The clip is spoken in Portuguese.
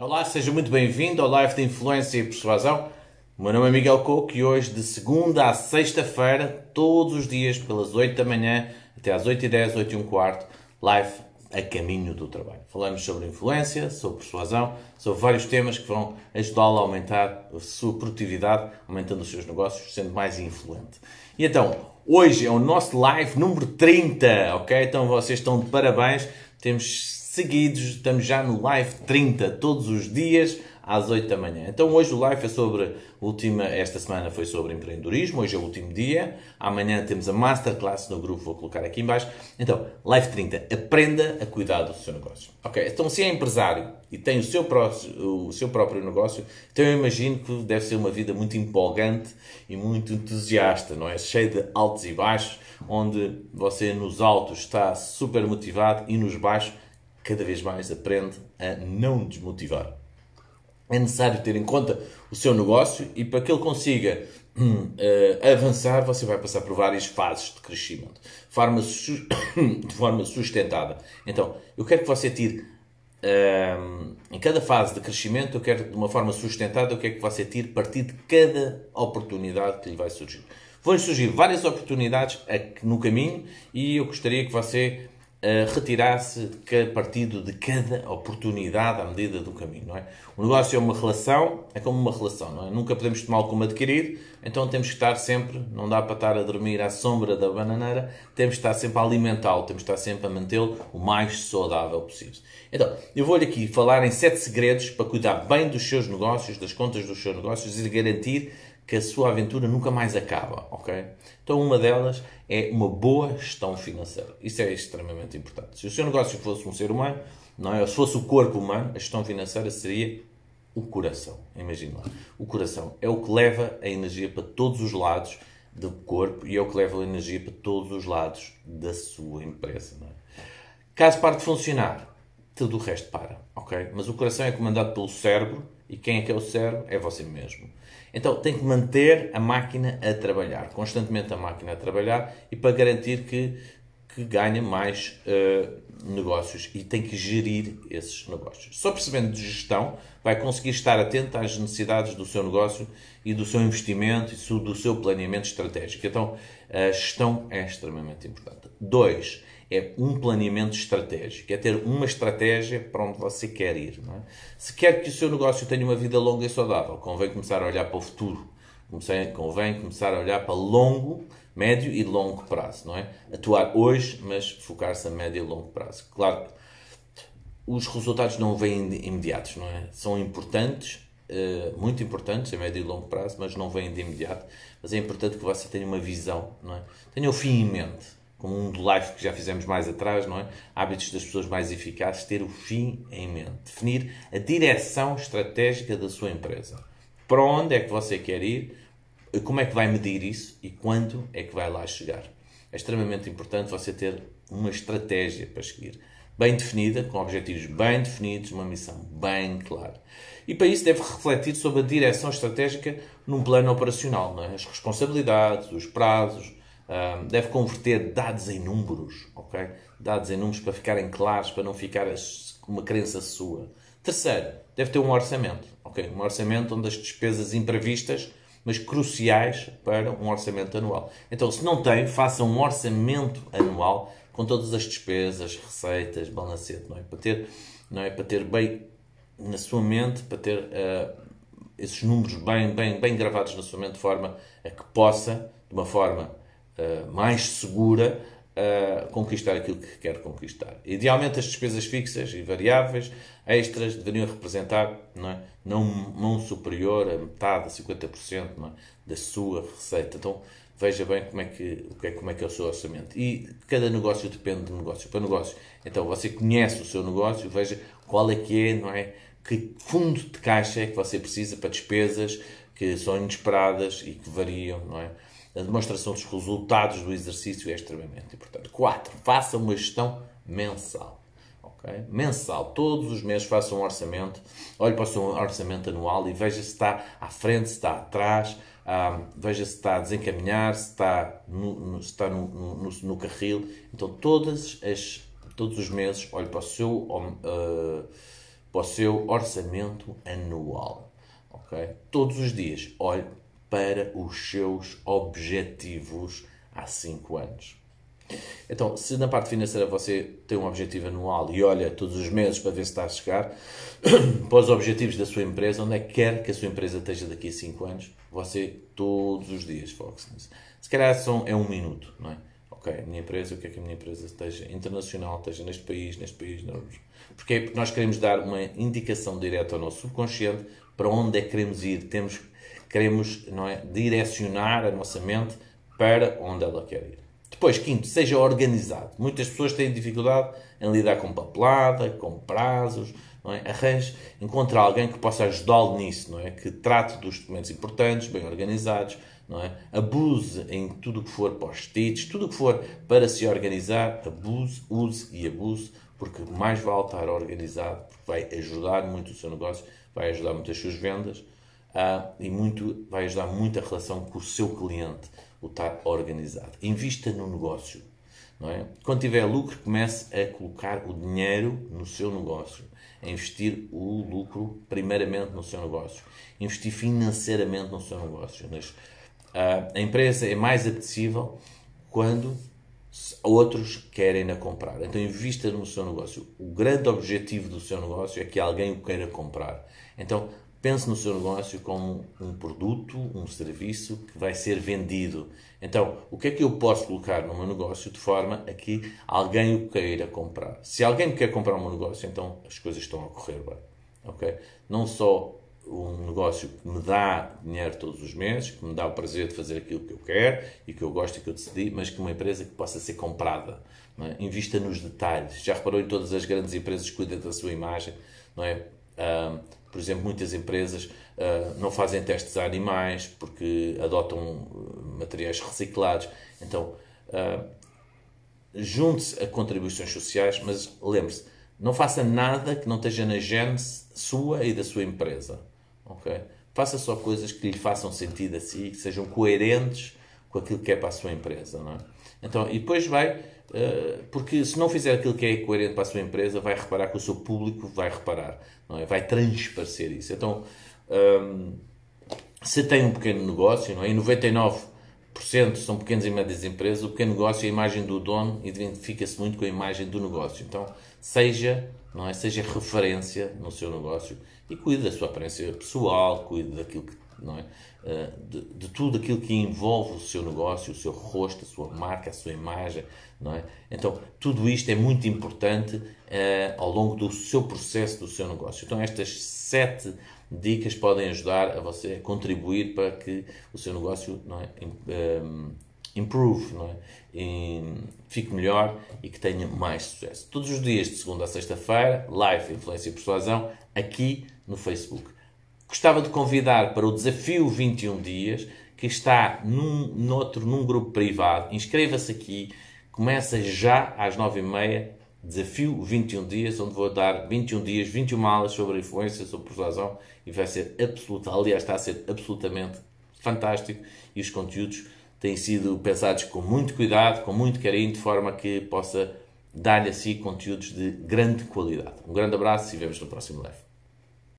Olá, seja muito bem-vindo ao Live de Influência e Persuasão. O meu nome é Miguel Coco e hoje, de segunda a sexta-feira, todos os dias, pelas 8 da manhã até às 8 e 10, 8 e um quarto, live a caminho do trabalho. Falamos sobre influência, sobre persuasão, sobre vários temas que vão ajudá-lo a aumentar a sua produtividade, aumentando os seus negócios, sendo mais influente. E então, hoje é o nosso live número 30, ok? Então vocês estão de parabéns. Temos seguidos, estamos já no live 30 todos os dias às 8 da manhã. Então hoje o live é sobre, última, esta semana foi sobre empreendedorismo, hoje é o último dia, amanhã temos a masterclass no grupo, vou colocar aqui embaixo. Então, live 30, aprenda a cuidar do seu negócio. Ok, então se é empresário e tem o seu, próprio, o seu próprio negócio, então eu imagino que deve ser uma vida muito empolgante e muito entusiasta, não é? Cheia de altos e baixos, onde você nos altos está super motivado e nos baixos cada vez mais aprende a não desmotivar. É necessário ter em conta o seu negócio e para que ele consiga uh, avançar, você vai passar por várias fases de crescimento, forma de forma sustentada. Então, eu quero que você tire, uh, em cada fase de crescimento, eu quero de uma forma sustentada, eu quero que você tire partido de cada oportunidade que lhe vai surgir. Vão surgir várias oportunidades no caminho e eu gostaria que você retirar-se partido de cada oportunidade à medida do caminho, não é? O negócio é uma relação, é como uma relação, não é? Nunca podemos tomá-lo como adquirido, então temos que estar sempre, não dá para estar a dormir à sombra da bananeira, temos que estar sempre a alimentá-lo, temos que estar sempre a mantê-lo o mais saudável possível. Então, eu vou-lhe aqui falar em sete segredos para cuidar bem dos seus negócios, das contas dos seus negócios e garantir que a sua aventura nunca mais acaba, ok? Então uma delas é uma boa gestão financeira. Isso é extremamente importante. Se o seu negócio fosse um ser humano, não é? Se fosse o corpo humano, a gestão financeira seria o coração. Imagina lá. O coração é o que leva a energia para todos os lados do corpo e é o que leva a energia para todos os lados da sua empresa. Não é? Caso pare de funcionar, tudo o resto para, ok? Mas o coração é comandado pelo cérebro e quem é que é o cérebro? É você mesmo. Então tem que manter a máquina a trabalhar, constantemente a máquina a trabalhar e para garantir que, que ganha mais uh, negócios e tem que gerir esses negócios. Só percebendo de gestão vai conseguir estar atento às necessidades do seu negócio e do seu investimento e do seu planeamento estratégico. Então a gestão é extremamente importante. Dois, é um planeamento estratégico, é ter uma estratégia para onde você quer ir. É? Se quer que o seu negócio tenha uma vida longa e saudável, convém começar a olhar para o futuro, convém começar a olhar para longo, médio e longo prazo, não é? Atuar hoje, mas focar-se a médio e longo prazo. Claro os resultados não vêm imediatos, não é? São importantes, eh, muito importantes a médio e longo prazo, mas não vêm de imediato. Mas é importante que você tenha uma visão, não é? Tenha o fim em mente como um do live que já fizemos mais atrás, não é? Hábitos das pessoas mais eficazes, ter o fim em mente, definir a direção estratégica da sua empresa. Para onde é que você quer ir, como é que vai medir isso e quando é que vai lá chegar. É extremamente importante você ter uma estratégia para seguir, bem definida, com objetivos bem definidos, uma missão bem clara. E para isso deve refletir sobre a direção estratégica num plano operacional, é? as responsabilidades, os prazos, deve converter dados em números, ok? Dados em números para ficarem claros, para não ficar uma crença sua. Terceiro, deve ter um orçamento, ok? Um orçamento onde as despesas imprevistas, mas cruciais para um orçamento anual. Então, se não tem, faça um orçamento anual com todas as despesas, receitas, balancete, não é? Para ter, não é? Para ter bem na sua mente, para ter uh, esses números bem, bem, bem gravados na sua mente, de forma a que possa, de uma forma eh, mais segura conquistar aquilo que quer conquistar. Idealmente, as despesas fixas e variáveis extras deveriam representar não, é? não, não superior a metade, a 50% não é? da sua receita. Então, veja bem como é, que, é, como é que é o seu orçamento. E cada negócio depende de negócio para negócio. Então, você conhece o seu negócio, veja qual é que é, não é? Que fundo de caixa é que você precisa para despesas que são inesperadas e que variam, não é? A demonstração dos resultados do exercício é extremamente importante. 4. Faça uma gestão mensal. Okay? Mensal. Todos os meses faça um orçamento. Olhe para o seu orçamento anual e veja se está à frente, se está atrás. Veja se está a desencaminhar, se está no, no se está no, no, no, carril. Então, todas as, todos os meses, olhe para o seu, uh, para o seu orçamento anual. Okay? Todos os dias, olhe para os seus objetivos há 5 anos. Então, se na parte financeira você tem um objetivo anual e olha todos os meses para ver se está a chegar para os objetivos da sua empresa, onde é que quer que a sua empresa esteja daqui a 5 anos, você todos os dias foca-se nisso. Se calhar são, é um minuto, não é? Ok, a minha empresa, o que é que a minha empresa esteja internacional, esteja neste país, neste país, não. Porquê? Porque nós queremos dar uma indicação direta ao nosso subconsciente para onde é que queremos ir. Temos, queremos não é, direcionar a nossa mente para onde ela quer ir. Depois, quinto, seja organizado. Muitas pessoas têm dificuldade em lidar com papelada, com prazos, não é? Arranje, encontre alguém que possa ajudá-lo nisso, não é? Que trate dos documentos importantes, bem organizados, não é? Abuse em tudo o que for post-its, tudo o que for para se organizar, abuse, use e abuse, porque mais vale estar organizado, porque vai ajudar muito o seu negócio, vai ajudar muito as suas vendas uh, e muito, vai ajudar muito a relação com o seu cliente o estar organizado. Invista no negócio. Não é? Quando tiver lucro, comece a colocar o dinheiro no seu negócio. A investir o lucro primeiramente no seu negócio. Investir financeiramente no seu negócio. Mas, a empresa é mais apetecível quando outros querem a comprar. Então invista no seu negócio. O grande objetivo do seu negócio é que alguém o queira comprar. Então Pense no seu negócio como um produto, um serviço que vai ser vendido. Então, o que é que eu posso colocar no meu negócio de forma a que alguém o queira comprar? Se alguém quer comprar o meu negócio, então as coisas estão a correr bem. ok? Não só um negócio que me dá dinheiro todos os meses, que me dá o prazer de fazer aquilo que eu quero e que eu gosto e que eu decidi, mas que uma empresa que possa ser comprada. É? Invista nos detalhes. Já reparou em todas as grandes empresas que cuidam da sua imagem? Não é? Por exemplo, muitas empresas uh, não fazem testes a animais porque adotam ah, materiais reciclados. Então, uh, junte-se a contribuições sociais, mas lembre-se, não faça nada que não esteja na gênese sua e da sua empresa. ok? Faça só coisas que lhe façam sentido a si, que sejam coerentes com aquilo que é para a sua empresa. Não é? Então, e depois vai, porque se não fizer aquilo que é coerente para a sua empresa, vai reparar que o seu público vai reparar não é? vai transparecer isso. Então, hum, se tem um pequeno negócio, não é? e 99% são pequenas e médias empresas, o pequeno negócio, a imagem do dono identifica-se muito com a imagem do negócio. Então, seja, não é? seja referência no seu negócio e cuide da sua aparência pessoal, cuide daquilo que não é? Eh, de, de, tudo aquilo que envolve o seu negócio, o seu rosto, a sua marca, a sua imagem, não é? Então, tudo isto é muito importante uh, ao longo do seu processo do seu negócio. Então, estas sete dicas podem ajudar a você a contribuir para que o seu negócio não é? Um, improve, não é? E fique melhor e que tenha mais sucesso. Todos os dias, de segunda a sexta-feira, live Influência e Persuasão, aqui no Facebook. Gostava de convidar para o desafio 21 dias, que está num, noutro, num grupo privado. Inscreva-se aqui, começa já às 9h30, desafio 21 dias, onde vou dar 21 dias, 21 aulas sobre influência, sobre persuasão, e vai ser absoluta, aliás, está a ser absolutamente fantástico, e os conteúdos têm sido pensados com muito cuidado, com muito carinho, de forma que possa dar-lhe assim conteúdos de grande qualidade. Um grande abraço e vemos no próximo live.